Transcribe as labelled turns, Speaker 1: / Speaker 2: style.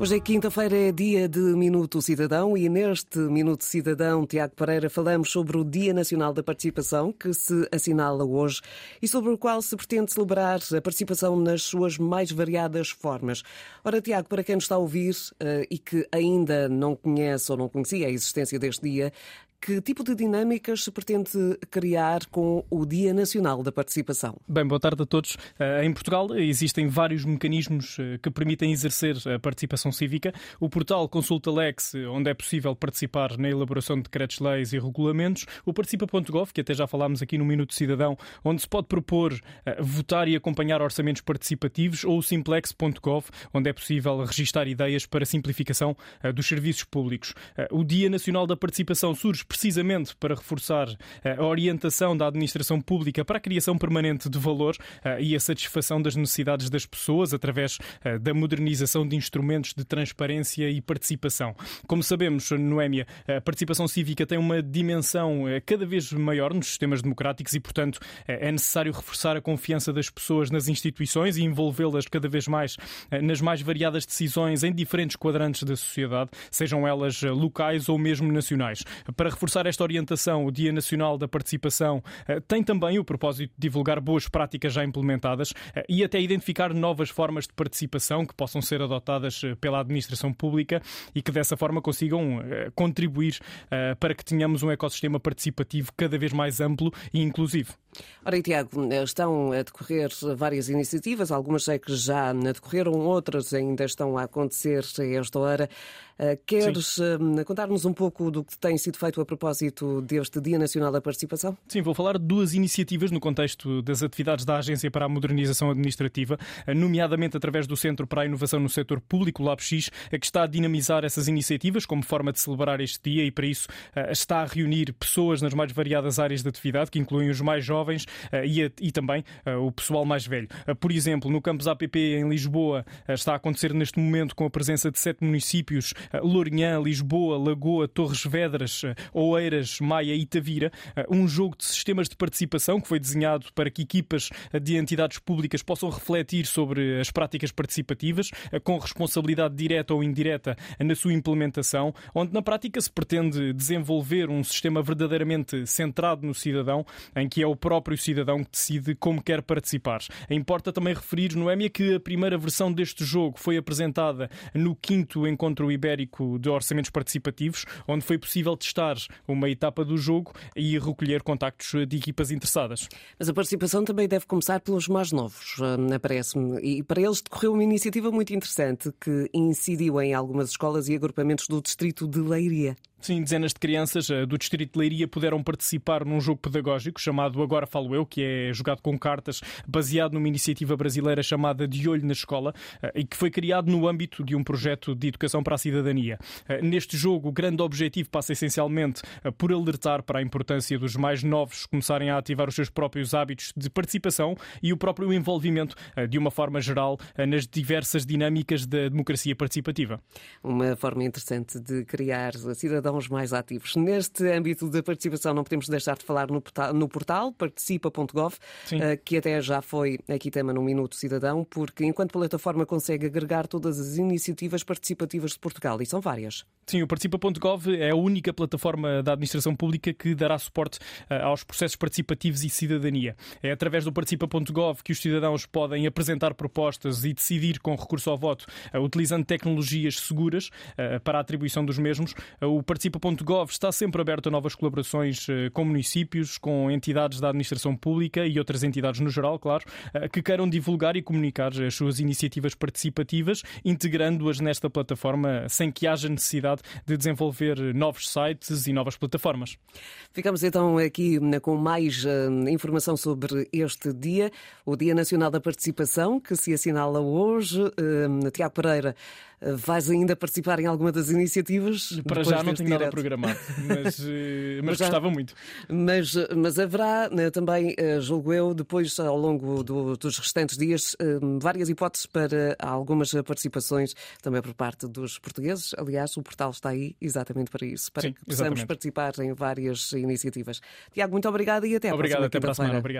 Speaker 1: Hoje é quinta-feira, é dia de Minuto Cidadão e neste Minuto Cidadão, Tiago Pereira, falamos sobre o Dia Nacional da Participação, que se assinala hoje e sobre o qual se pretende celebrar a participação nas suas mais variadas formas. Ora, Tiago, para quem nos está a ouvir uh, e que ainda não conhece ou não conhecia a existência deste dia, que tipo de dinâmicas se pretende criar com o Dia Nacional da Participação?
Speaker 2: Bem, boa tarde a todos. Eh, em Portugal existem vários mecanismos eh, que permitem exercer a participação cívica. O portal Consulta Lex, onde é possível participar na elaboração de decretos-leis e regulamentos. O Participa.gov, que até já falámos aqui no Minuto Cidadão, onde se pode propor eh, votar e acompanhar orçamentos participativos. Ou o Simplex.gov, onde é possível registar ideias para simplificação dos serviços públicos. O Dia Nacional da Participação surge precisamente para reforçar eh, a orientação da administração pública para a criação permanente de valor eh, e a satisfação das necessidades das pessoas através eh, da modernização de instrumentos de transparência e participação. Como sabemos, Noémia, a participação cívica tem uma dimensão cada vez maior nos sistemas democráticos e, portanto, é necessário reforçar a confiança das pessoas nas instituições e envolvê-las cada vez mais nas mais variadas decisões em diferentes quadrantes da sociedade, sejam elas locais ou mesmo nacionais. Para reforçar esta orientação, o Dia Nacional da Participação eh, tem também o propósito de divulgar boas práticas já implementadas eh, e até identificar novas formas de participação que possam ser adotadas eh, pela administração pública e que dessa forma consigam contribuir para que tenhamos um ecossistema participativo cada vez mais amplo e inclusivo.
Speaker 1: Ora, e Tiago, estão a decorrer várias iniciativas, algumas sei que já decorreram, outras ainda estão a acontecer a esta hora. Queres Sim. contar-nos um pouco do que tem sido feito a propósito deste Dia Nacional da Participação?
Speaker 2: Sim, vou falar de duas iniciativas no contexto das atividades da Agência para a Modernização Administrativa, nomeadamente através do Centro para a Inovação no Setor Público, LabX, que está a dinamizar essas iniciativas como forma de celebrar este dia e, para isso, eh, está a reunir pessoas nas mais variadas áreas de atividade, que incluem os mais jovens eh, e, também eh, o pessoal mais velho. Por exemplo, no campus APP em Lisboa, está a acontecer neste momento com a presença de sete municípios: Lourinhã, Lisboa, Lagoa, Torres Vedras, Oeiras, Maia e Tavira, eh, um jogo de sistemas de participação que foi desenhado para que equipas de entidades públicas possam refletir sobre as práticas participativas, eh, com responsabilidade direta ou indireta na sua implementação, onde na prática se pretende desenvolver um sistema verdadeiramente centrado no cidadão, em que é o próprio cidadão que decide como quer participar. Importa também referir, Noémia, que a primeira versão deste jogo foi apresentada no quinto Encontro Ibérico de Orçamentos Participativos, onde foi possível testar uma etapa do jogo e recolher contactos de equipas interessadas.
Speaker 1: Mas a participação também deve começar pelos mais novos, eh, parece-me. E para eles decorreu uma iniciativa muito interessante que incidiu em algumas escolas e agrupamentos do distrito de Leiria.
Speaker 2: Sim, dezenas de crianças eh, do Distrito de Leiria puderam participar num jogo pedagógico chamado Agora Falo Eu, que é jogado com cartas, baseado numa iniciativa brasileira chamada De Olho na Escola eh, e que foi criado no âmbito de um projeto de educação para a cidadania. Eh, neste jogo, o grande objetivo passa essencialmente por alertar para a importância dos mais novos começarem a ativar os seus próprios hábitos de participação e o próprio envolvimento, de uma forma geral, nas diversas dinâmicas da democracia participativa.
Speaker 1: Uma forma interessante de criar a cidadão cidadãos mais ativos. Neste âmbito da participação, não podemos deixar de falar no portal, no portal participa.gov, eh, que até já foi aqui tema no Minuto Cidadão, porque enquanto plataforma consegue agregar todas as iniciativas participativas de Portugal, e são várias.
Speaker 2: Sim, o Participa.gov é a única plataforma da administração pública que dará suporte eh, aos processos participativos e cidadania. É através do Participa.gov que os cidadãos podem apresentar propostas e decidir com recurso ao voto, eh, utilizando tecnologias seguras para a atribuição dos mesmos. O Participa.gov está sempre aberto a novas colaborações eh, com municípios, com entidades da administração pública e outras entidades no geral, claro, eh, que queiram divulgar e comunicar as suas iniciativas participativas, integrando-as nesta plataforma sem que haja necessidade de desenvolver novos sites e novas plataformas.
Speaker 1: Ficamos então aqui com mais uh, informação sobre este dia, o Dia Nacional da Participação, que se assinala hoje. Uh, Tiago Pereira, uh, vais ainda participar em alguma das iniciativas?
Speaker 2: Para já não tenho direto. nada programado, mas, mas, gostava muito.
Speaker 1: Mas, mas haverá né, também, julgo eu, depois ao longo do, dos restantes dias, várias hipóteses para algumas participações também por parte dos portugueses. Aliás, o portal está aí exatamente para isso, para Sim, que possamos exatamente. participar em várias iniciativas. Tiago, muito obrigado e até à
Speaker 2: Obrigado,
Speaker 1: próxima
Speaker 2: até para a semana. Obrigado.